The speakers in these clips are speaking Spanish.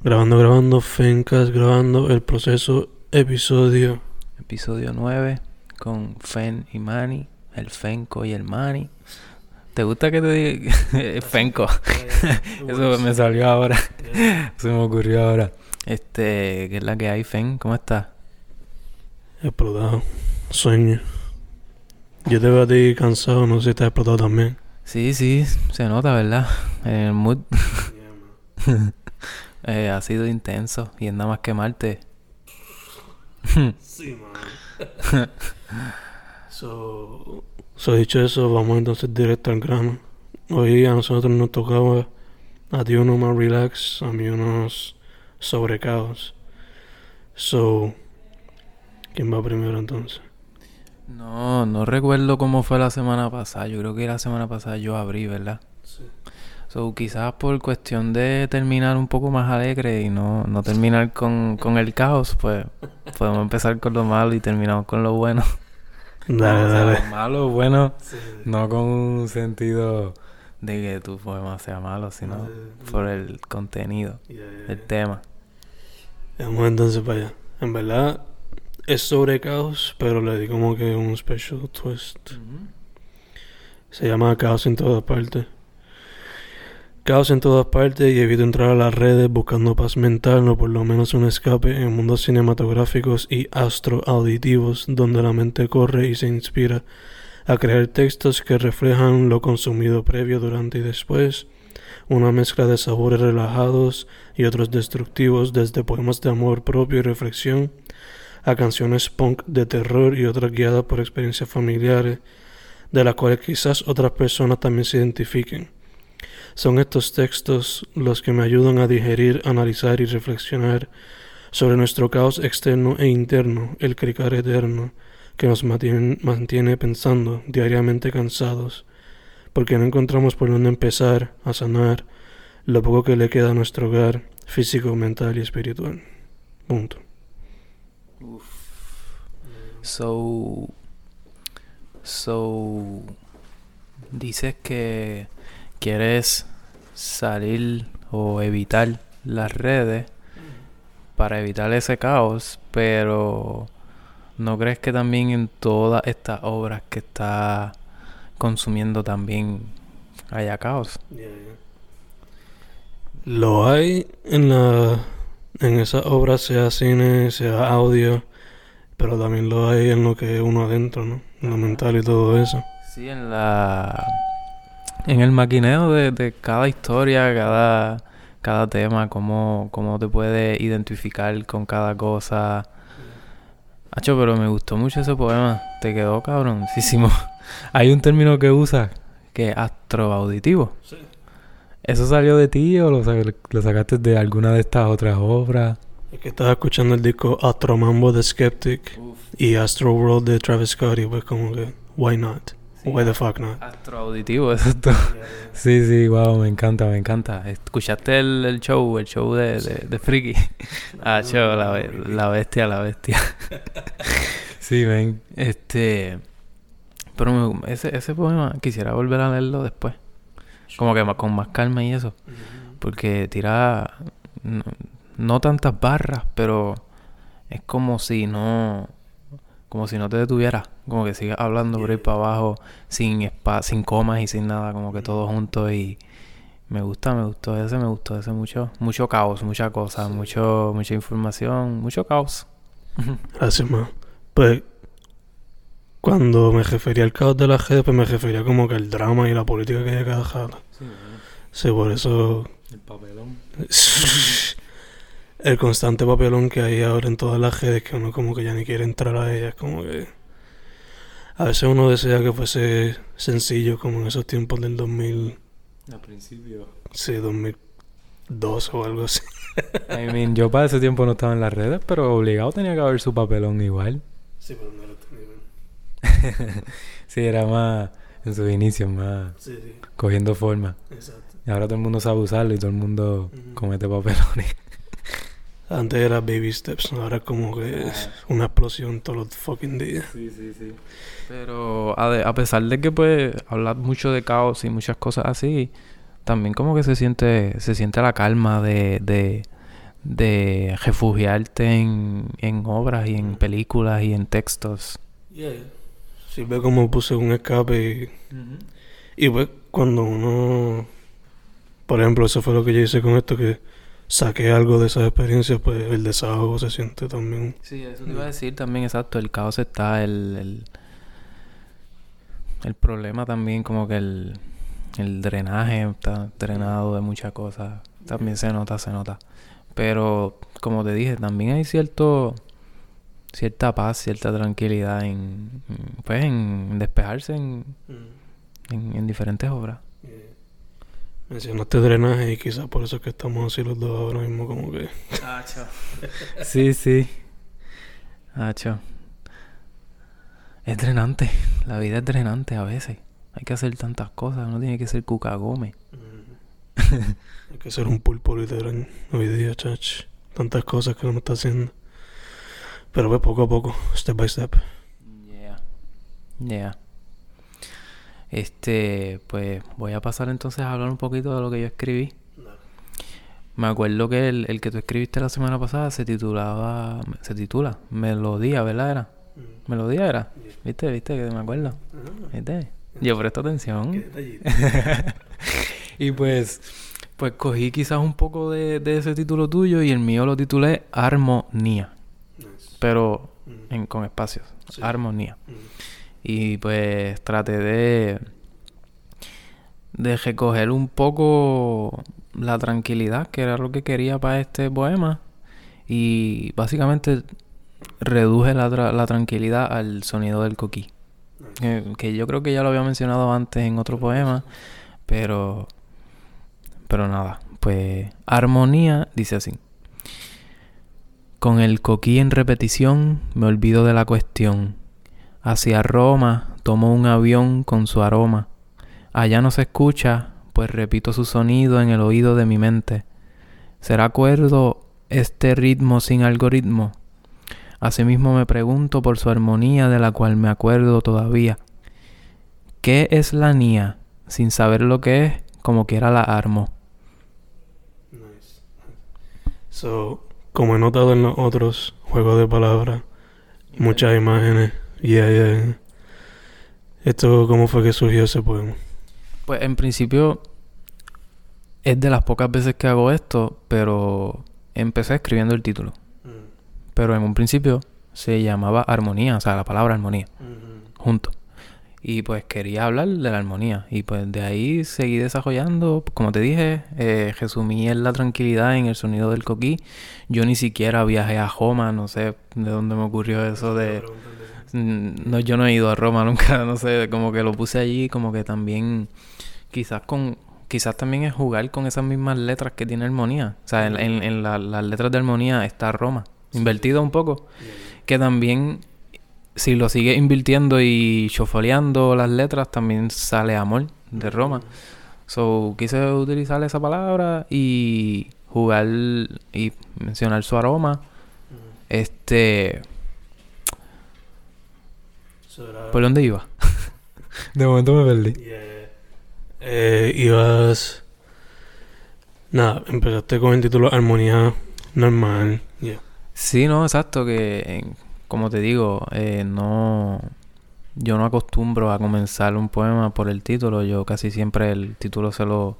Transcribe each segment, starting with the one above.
Grabando, grabando, Fencas, grabando el proceso, episodio. Episodio 9 con Fen y Manny, el Fenco y el Manny. ¿Te gusta que te diga Fenco? Eso me salió ahora. Se me ocurrió ahora. Este, ¿qué es la que hay, Fen? ¿Cómo estás? Explotado. Sueño. Yo te veo a ti cansado, no sé si estás explotado también. Sí, sí, se nota, ¿verdad? En el mood. Eh, ha sido intenso y es nada más que Marte. sí, man. so, so, dicho eso, vamos entonces directo al grano. Hoy a nosotros nos tocaba a ti uno más relax, a mí unos sobrecaos. So, ¿quién va primero entonces? No, no recuerdo cómo fue la semana pasada. Yo creo que la semana pasada yo abrí, ¿verdad? Sí. So, quizás por cuestión de terminar un poco más alegre y no, no terminar con, con el caos, pues podemos empezar con lo malo y terminamos con lo bueno. Dale, dale. Lo malo, bueno, no con un sentido de que tu poema sea malo, sino por el contenido, el tema. Vamos entonces para allá. En verdad, es sobre caos, pero le di como que un special twist. Se llama Caos en todas partes. Caos en todas partes y evito entrar a las redes buscando paz mental o por lo menos un escape en mundos cinematográficos y astroauditivos donde la mente corre y se inspira a crear textos que reflejan lo consumido previo, durante y después, una mezcla de sabores relajados y otros destructivos desde poemas de amor propio y reflexión a canciones punk de terror y otras guiadas por experiencias familiares de las cuales quizás otras personas también se identifiquen. Son estos textos los que me ayudan a digerir, analizar y reflexionar sobre nuestro caos externo e interno, el cricar eterno, que nos mantiene, pensando, diariamente cansados, porque no encontramos por dónde empezar a sanar lo poco que le queda a nuestro hogar físico, mental y espiritual. Punto. So, so, dices que quieres salir o evitar las redes para evitar ese caos, pero ¿no crees que también en todas estas obras que está consumiendo también haya caos? Lo hay en la en esas obras, sea cine, sea audio, pero también lo hay en lo que uno adentro, ¿no? En lo mental y todo eso. Sí, en la en el maquineo de, de cada historia, cada, cada tema, cómo, cómo te puedes identificar con cada cosa. Hacho, pero me gustó mucho ese poema. Te quedó cabroncísimo. Hay un término que usa que es astroauditivo. Sí. ¿Eso salió de ti o lo, lo, sacaste de alguna de estas otras obras? Es que estaba escuchando el disco Astro Mambo de Skeptic Uf. y Astro World de Travis Scott y pues como que, why not? Sí, Why the fuck not? Astroauditivo, exacto. Sí, sí, wow, me encanta, me encanta. ¿Escuchaste el, el show, el show de, de, de Friki? ah, show, la, la bestia, la bestia. sí, ven, este... Pero me, ese, ese poema quisiera volver a leerlo después. Como que con más calma y eso. Porque tira no, no tantas barras, pero es como si no como si no te detuvieras, como que sigas hablando por ahí para abajo, sin spa, sin comas y sin nada, como que todo junto y me gusta, me gustó ese, me gustó ese mucho, mucho caos, mucha cosa, mucho, mucha información, mucho caos. Gracias, man. Pues cuando me refería al caos de la gente, pues me refería como que al drama y la política que hay cada jato. Sí, sí, por eso. El papelón. el constante papelón que hay ahora en todas las redes que uno como que ya ni quiere entrar a ellas, como que a veces uno desea que fuese sencillo como en esos tiempos del 2000 al principio. Sí 2002 o algo así. I mean, yo para ese tiempo no estaba en las redes pero obligado tenía que haber su papelón igual. Sí pero no lo tenía sí era más en sus inicios más sí, sí. cogiendo forma. Exacto. Y ahora todo el mundo sabe usarlo y todo el mundo uh -huh. comete papelones antes era baby steps, ahora como que es una explosión todos los fucking días. Sí, sí, sí. Pero a, de, a, pesar de que pues hablar mucho de caos y muchas cosas así, también como que se siente se siente la calma de, de, de refugiarte en, en obras y en películas y en textos. Yeah. Sirve como puse un escape y, y pues cuando uno, por ejemplo, eso fue lo que yo hice con esto, que saqué algo de esas experiencias, pues el desahogo se siente también. Sí, eso te iba a decir también, exacto, el caos está, el, el, el problema también como que el, el drenaje está drenado de muchas cosas, también se nota, se nota. Pero como te dije, también hay cierto cierta paz, cierta tranquilidad en, pues en despejarse en, en, en diferentes obras. Mencionaste drenaje y quizás por eso es que estamos así los dos ahora mismo como que... sí, sí. Hacho. Es drenante. La vida es drenante a veces. Hay que hacer tantas cosas. Uno tiene que ser cucagome. Hay que ser un pulpo literal hoy día, chach. Tantas cosas que uno está haciendo. Pero ve poco a poco, step by step. Yeah. Yeah. Este, pues voy a pasar entonces a hablar un poquito de lo que yo escribí. Me acuerdo que el, el que tú escribiste la semana pasada se titulaba, se titula Melodía, ¿verdad? Era. Melodía era. ¿Viste? ¿Viste? Que me acuerdo. ¿Viste? Yo presto atención. y pues, pues cogí quizás un poco de, de ese título tuyo y el mío lo titulé Armonía. Pero en, con espacios. Armonía. Y pues traté de de recoger un poco la tranquilidad, que era lo que quería para este poema. Y básicamente reduje la, la tranquilidad al sonido del coquí. Que, que yo creo que ya lo había mencionado antes en otro poema, pero pero nada, pues armonía dice así. Con el coquí en repetición me olvido de la cuestión. Hacia Roma tomo un avión con su aroma. Allá no se escucha, pues repito su sonido en el oído de mi mente. ¿Será cuerdo este ritmo sin algoritmo? Asimismo me pregunto por su armonía de la cual me acuerdo todavía. ¿Qué es la nía? Sin saber lo que es, como quiera la armo. Nice. So, como he notado en los otros juegos de palabras, muchas imágenes. Yeah, yeah. Esto, ¿cómo fue que surgió ese poema? Pues en principio es de las pocas veces que hago esto, pero empecé escribiendo el título. Pero en un principio se llamaba armonía, o sea, la palabra armonía, junto. Y pues quería hablar de la armonía. Y pues de ahí seguí desarrollando. Como te dije, eh, resumí en la tranquilidad en el sonido del coquí. Yo ni siquiera viajé a Roma, no sé de dónde me ocurrió eso de... No, yo no he ido a Roma nunca, no sé, como que lo puse allí, como que también quizás con quizás también es jugar con esas mismas letras que tiene armonía. O sea, en, en- en la- las letras de armonía está Roma, invertido un poco, que también si lo sigue invirtiendo y chofoleando las letras también sale amor de Roma. So, quise utilizar esa palabra y jugar y mencionar su aroma. Este, ¿por dónde iba? de momento me perdí. Eh, ibas. Nada, empezaste con el título Armonía Normal. Yeah. Sí, no, exacto, que eh, como te digo, eh, no, yo no acostumbro a comenzar un poema por el título, yo casi siempre el título se lo,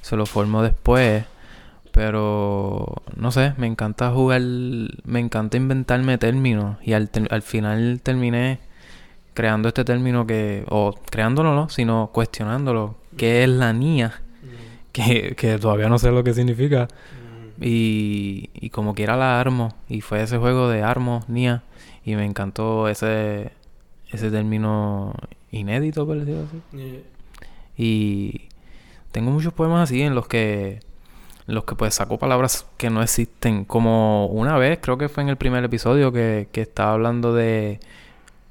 se lo formo después, pero no sé, me encanta jugar, me encanta inventarme términos y al, al final terminé creando este término que, o creándolo no, sino cuestionándolo, ¿qué es la niña? Que, que todavía no sé lo que significa. Y, y como quiera la armo. Y fue ese juego de armo, Nia. Y me encantó ese, ese término inédito, por decirlo así. Y tengo muchos poemas así en los que en los que pues saco palabras que no existen. Como una vez, creo que fue en el primer episodio que, que estaba hablando de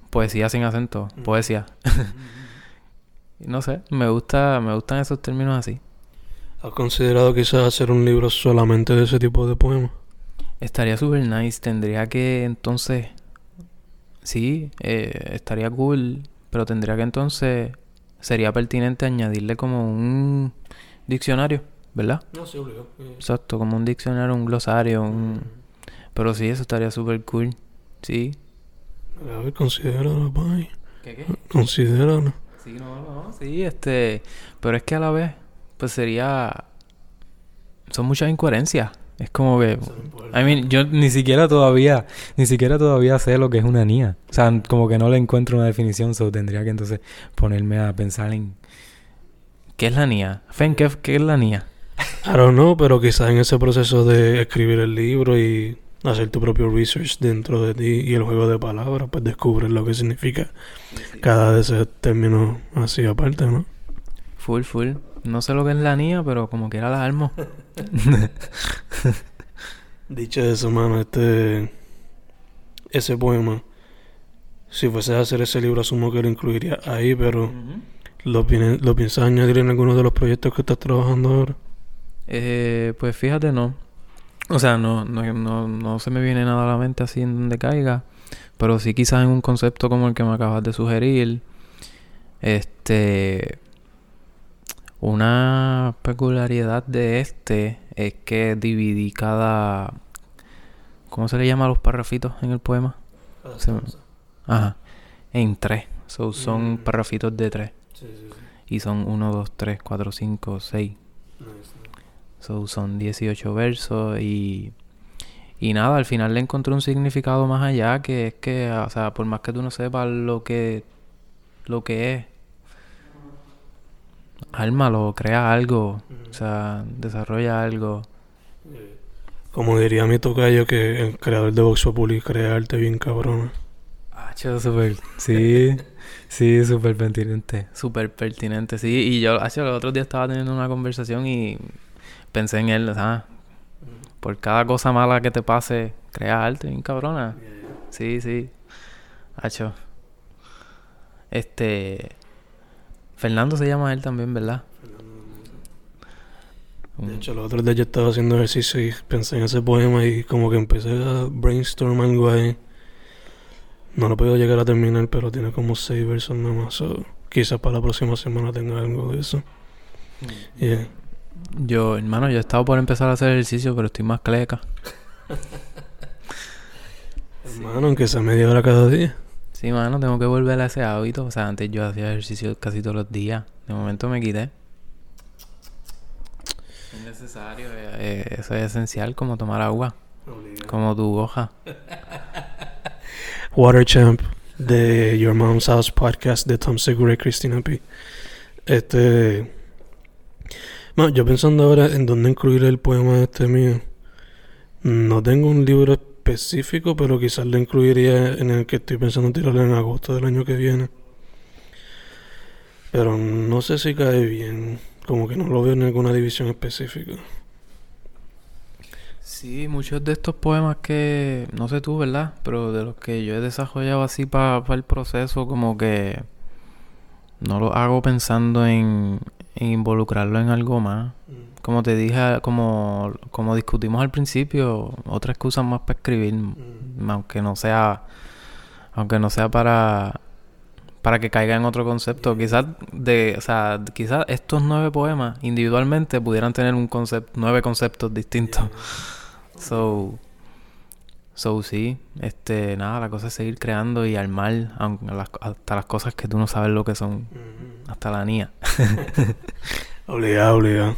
poesía sin acento. Mm. Poesía. no sé, me gusta, me gustan esos términos así. ¿Has considerado quizás hacer un libro solamente de ese tipo de poemas? Estaría super nice. Tendría que entonces. Sí, eh, estaría cool. Pero tendría que entonces. Sería pertinente añadirle como un diccionario. ¿verdad? No, sí, obligado. Eh, Exacto, como un diccionario, un glosario, un... Pero sí, eso estaría súper cool. Sí. A ver, considéralo, bye. ¿Qué qué? Considéralo. Sí, no, no, sí, este... Pero es que a la vez, pues sería... Son muchas incoherencias. Es como que... I mean, yo ni siquiera todavía, ni siquiera todavía sé lo que es una NIA. O sea, como que no le encuentro una definición, so tendría que entonces ponerme a pensar en... ¿Qué es la NIA? Fen, ¿qué, qué es la NIA? I don't know, pero quizás en ese proceso de escribir el libro y hacer tu propio research dentro de ti y el juego de palabras, pues descubres lo que significa cada de esos términos así aparte, ¿no? Full, full. No sé lo que es la NIA, pero como quiera la armo. Dicho eso, mano, este... Ese poema, si fuese a hacer ese libro, asumo que lo incluiría ahí, pero ¿lo, piene- ¿lo piensas añadir en alguno de los proyectos que estás trabajando ahora? Eh, pues fíjate, no. O sea, no, no, no, no se me viene nada a la mente así en donde caiga. Pero sí quizás en un concepto como el que me acabas de sugerir. Este. Una peculiaridad de este es que dividí cada. ¿Cómo se le llama a los parrafitos en el poema? Ajá. En tres. Mm. Son mm. parrafitos de tres. Sí, sí. Y son 1, 2, 3, 4, 5, 6. So, son 18 versos y, y nada, al final le encontré un significado más allá que es que, o sea, por más que tú no sepas lo que, lo que es, ármalo, crea algo, o sea, desarrolla algo. Como diría mi tocayo, que el creador de Vox Populi crea arte bien cabrón. Ah, súper, sí, sí, súper pertinente. Súper pertinente, sí, y yo, hace los otros días estaba teniendo una conversación y pensé en él, ¿sabes? Por cada cosa mala que te pase, crea arte bien cabrona. Sí, sí. Hacho. Este. Fernando se llama él también, ¿verdad? De hecho, los otros días yo estaba haciendo ejercicio y pensé en ese poema y como que empecé a brainstorm algo ahí. No lo puedo llegar a terminar, pero tiene como seis versos nada más. so, quizás para la próxima semana tenga algo de eso. Yeah. Yo, hermano, yo he estado por empezar a hacer ejercicio, pero estoy más cleca. Hermano, aunque sea media hora cada día. Sí, mano, tengo que volver a ese hábito. O sea, antes yo hacía ejercicio casi todos los días. De momento me quité. Es necesario, eh, eh, eso es esencial como tomar agua, como tu hoja. Water Champ de Your Mom's House podcast de Tom Segura y Christina P. Este. Bueno, yo pensando ahora en dónde incluir el poema este mío. No tengo un libro específico, pero quizás lo incluiría en el que estoy pensando tirarlo en agosto del año que viene. Pero no sé si cae bien. Como que no lo veo en ninguna división específica. Sí, muchos de estos poemas que, no sé tú, ¿verdad? Pero de los que yo he desarrollado así para el proceso, como que no lo hago pensando en, en involucrarlo en algo más. Como te dije, como, como discutimos al principio, otra excusa más para escribir, aunque no sea, aunque no sea para, para que caiga en otro concepto. Quizás de, o sea, quizás estos nueve poemas individualmente pudieran tener un concepto, nueve conceptos distintos. So, so sí, este, nada, la cosa es seguir creando y armar aunque las- hasta las cosas que tú no sabes lo que son, hasta la niña. Obligado, obligado.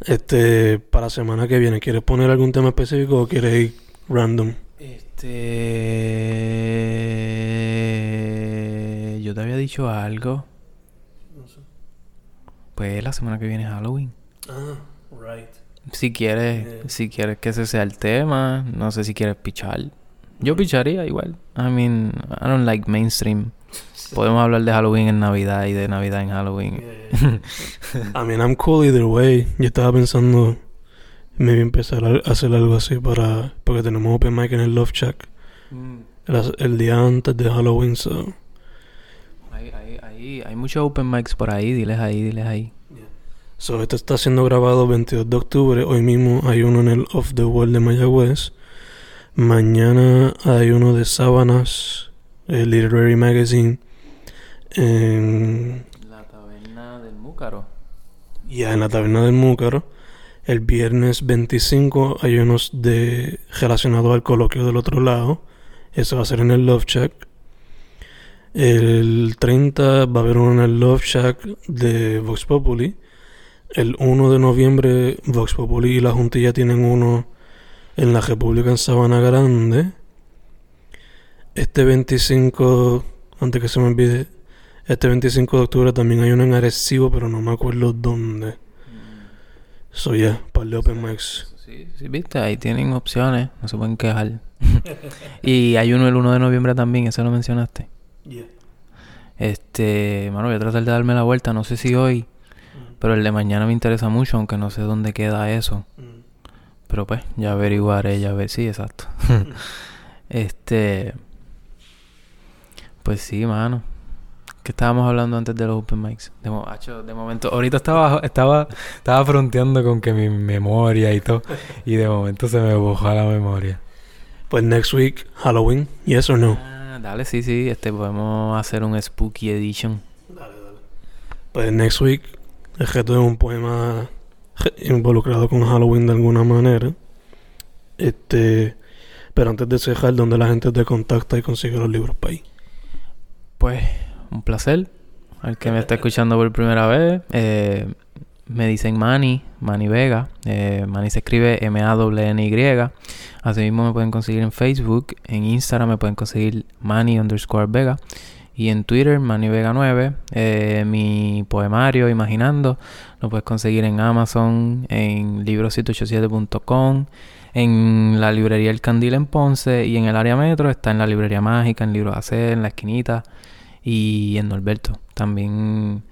Este, para la semana que viene, ¿quieres poner algún tema específico o quieres ir random? Este, yo te había dicho algo. Pues la semana que viene es Halloween. Ah, right. Si quieres, Eh. si quieres que ese sea el tema, no sé si quieres pichar. Yo picharía igual. I mean, I don't like mainstream. Podemos hablar de Halloween en Navidad y de Navidad en Halloween. I mean, I'm cool either way. Yo estaba pensando maybe empezar a hacer algo así para porque tenemos open mic en el Love Shack el, el día antes de Halloween, so Hay, hay, hay, hay muchos open mics por ahí, diles ahí, diles ahí. So, esto está siendo grabado el 22 de octubre. Hoy mismo hay uno en el Off the World de Mayagüez. Mañana hay uno de Sábanas, el Literary Magazine. En, La taberna del Múcaro. ya en la taberna del Múcaro. El viernes 25 hay unos de relacionados al coloquio del otro lado. Eso va a ser en el Love Shack. El 30 va a haber uno en el Love Shack de Vox Populi. El 1 de noviembre Vox Populi y la Juntilla tienen uno en la República en Sabana Grande. Este 25, antes que se me olvide, este 25 de octubre también hay uno en Arecibo, pero no me acuerdo dónde. Soy ya, para el Open Mics. Sí, sí, viste, ahí tienen opciones, no se pueden quejar. y hay uno el 1 de noviembre también, eso lo mencionaste. Este, mano, voy a tratar de darme la vuelta, no sé si hoy, mm. Pero el de mañana me interesa mucho, aunque no sé dónde queda eso. Mm. Pero pues, ya averiguaré, ya ver, sí, exacto. este, pues sí, mano. ¿Qué estábamos hablando antes de los open mics? De, de momento, ahorita estaba, estaba, estaba fronteando con que mi memoria y todo, y de momento se me bojó la memoria. Pues next week, Halloween, yes or no? Ah, dale, sí, sí, este podemos hacer un spooky edition. Dale, dale. Pues next week, el reto de un poema involucrado con Halloween de alguna manera. Este, pero antes de cerrar, ¿dónde la gente te contacta y consigue los libros para ahí? Pues un placer. Al que me está escuchando por primera vez, eh, me dicen Manny, Manny Vega. Eh, Manny se escribe M-A-N-Y. Asimismo me pueden conseguir en Facebook. En Instagram me pueden conseguir Manny underscore Vega. Y en Twitter, Manny Vega 9. Eh, mi poemario, Imaginando, lo puedes conseguir en Amazon, en libro187.com, en la librería El Candil en Ponce y en el área metro está en la librería mágica, en Libro AC, en la esquinita y en Norberto. También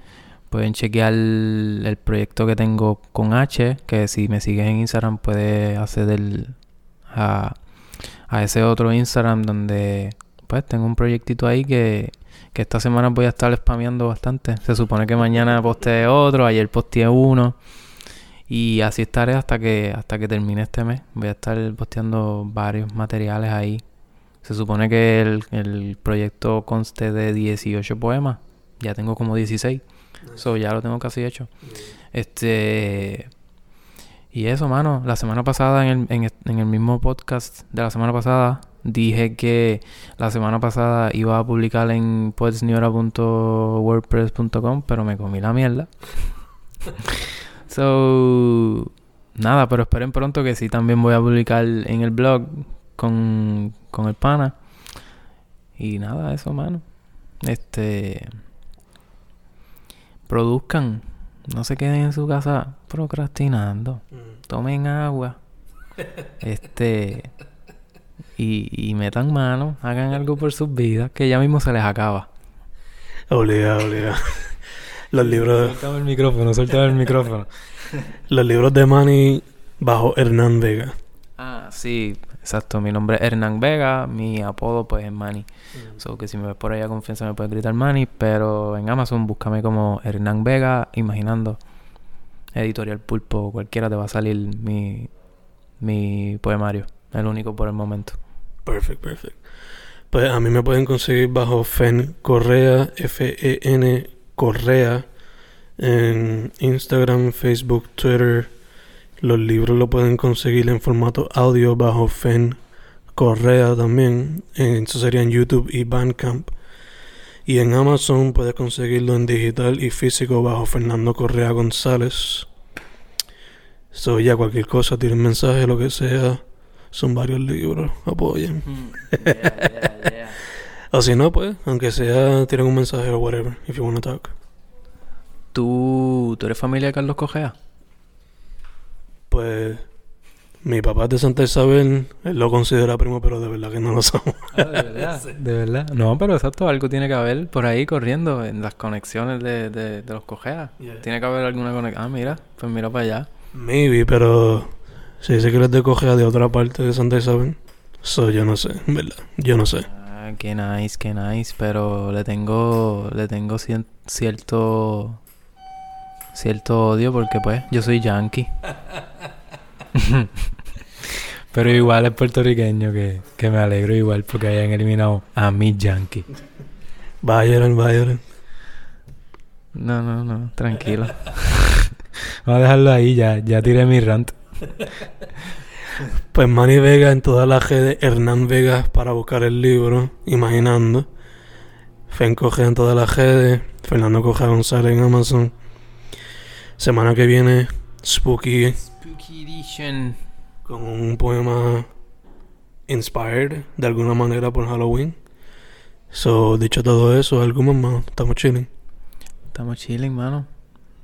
pueden chequear el, proyecto que tengo con H, que si me sigues en Instagram puedes acceder a, a ese otro Instagram donde pues tengo un proyectito ahí que que esta semana voy a estar spameando bastante. Se supone que mañana posteé otro, ayer posteé uno. Y así estaré hasta que hasta que termine este mes. Voy a estar posteando varios materiales ahí. Se supone que el, proyecto conste de 18 poemas. Ya tengo como 16. Eso ya lo tengo casi hecho. Este. Y eso, mano. La semana pasada, en el, en el mismo podcast de la semana pasada, Dije que la semana pasada iba a publicar en poetsniora.wordpress.com, pero me comí la mierda. so, nada, pero esperen pronto que sí también voy a publicar en el blog con, con el pana. Y nada, eso, mano. Este. Produzcan. No se queden en su casa procrastinando. Mm. Tomen agua. Este y, y metan mano, hagan algo por sus vidas, que ya mismo se les acaba. Obligado, obligado. Los libros. Suéltame el micrófono, suéltame el micrófono. Los libros de Manny bajo Hernán Vega. Ah, sí, exacto. Mi nombre es Hernán Vega, mi apodo pues es Manny. Mm. So que si me ves por ahí a confianza me puedes gritar Manny, pero en Amazon búscame como Hernán Vega, imaginando Editorial Pulpo, cualquiera te va a salir mi, mi poemario. El único por el momento. Perfecto, perfecto. Pues a mí me pueden conseguir bajo FEN Correa, F-E-N Correa, en Instagram, Facebook, Twitter. Los libros lo pueden conseguir en formato audio bajo FEN Correa también. Eso sería en YouTube y Bandcamp. Y en Amazon puedes conseguirlo en digital y físico bajo Fernando Correa González. So ya cualquier cosa, tienen mensaje, lo que sea son varios libros, apoyen. Mm. o si no, pues, aunque sea, tienen un mensaje o whatever, if you wanna talk. ¿Tú, ¿Tú eres familia de Carlos Cogea? Pues, mi papá es de Santa Isabel, él lo considera primo, pero de verdad que no lo somos. Ah, ¿De verdad? ¿De verdad? No, pero exacto, algo tiene que haber por ahí corriendo en las conexiones de, de, de los Cogea. Tiene que haber alguna conexión. Ah, mira, pues mira para allá. Maybe, pero se dice que les de cogea de otra parte de Santa Isabel. So, yo no sé, ¿verdad? Yo no sé. Ah, qué nice, qué nice. Pero le tengo, le tengo cierto, cierto odio porque pues yo soy yankee. Pero igual es puertorriqueño que, que me alegro igual porque hayan eliminado a mi yankee. Bayern, Bayern. No, no, no, tranquilo. Vamos a dejarlo ahí, ya, ya tiré mi rant. Pues Manny Vega en todas las redes, Hernán Vegas para buscar el libro, Imaginando. Fen Coge en todas las redes, Fernando Coja González en Amazon. Semana que viene, Spooky Spooky Edition. con un poema inspired de alguna manera por Halloween. So, dicho todo eso, algo más, mano. Estamos chilling. Estamos chilling, mano.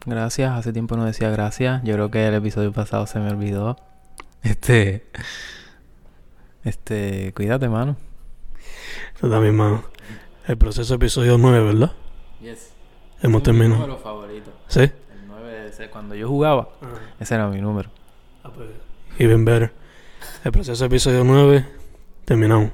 Gracias. Hace tiempo no decía gracias. Yo creo que el episodio pasado se me olvidó. Este. Este. Cuídate, mano. Tú también, mano. El proceso episodio 9, ¿verdad? Yes. Hemos terminado. número favorito. ¿Sí? El 9 ese, cuando yo jugaba, ese era mi número. Ah, pues, Even better. El proceso episodio 9, terminamos.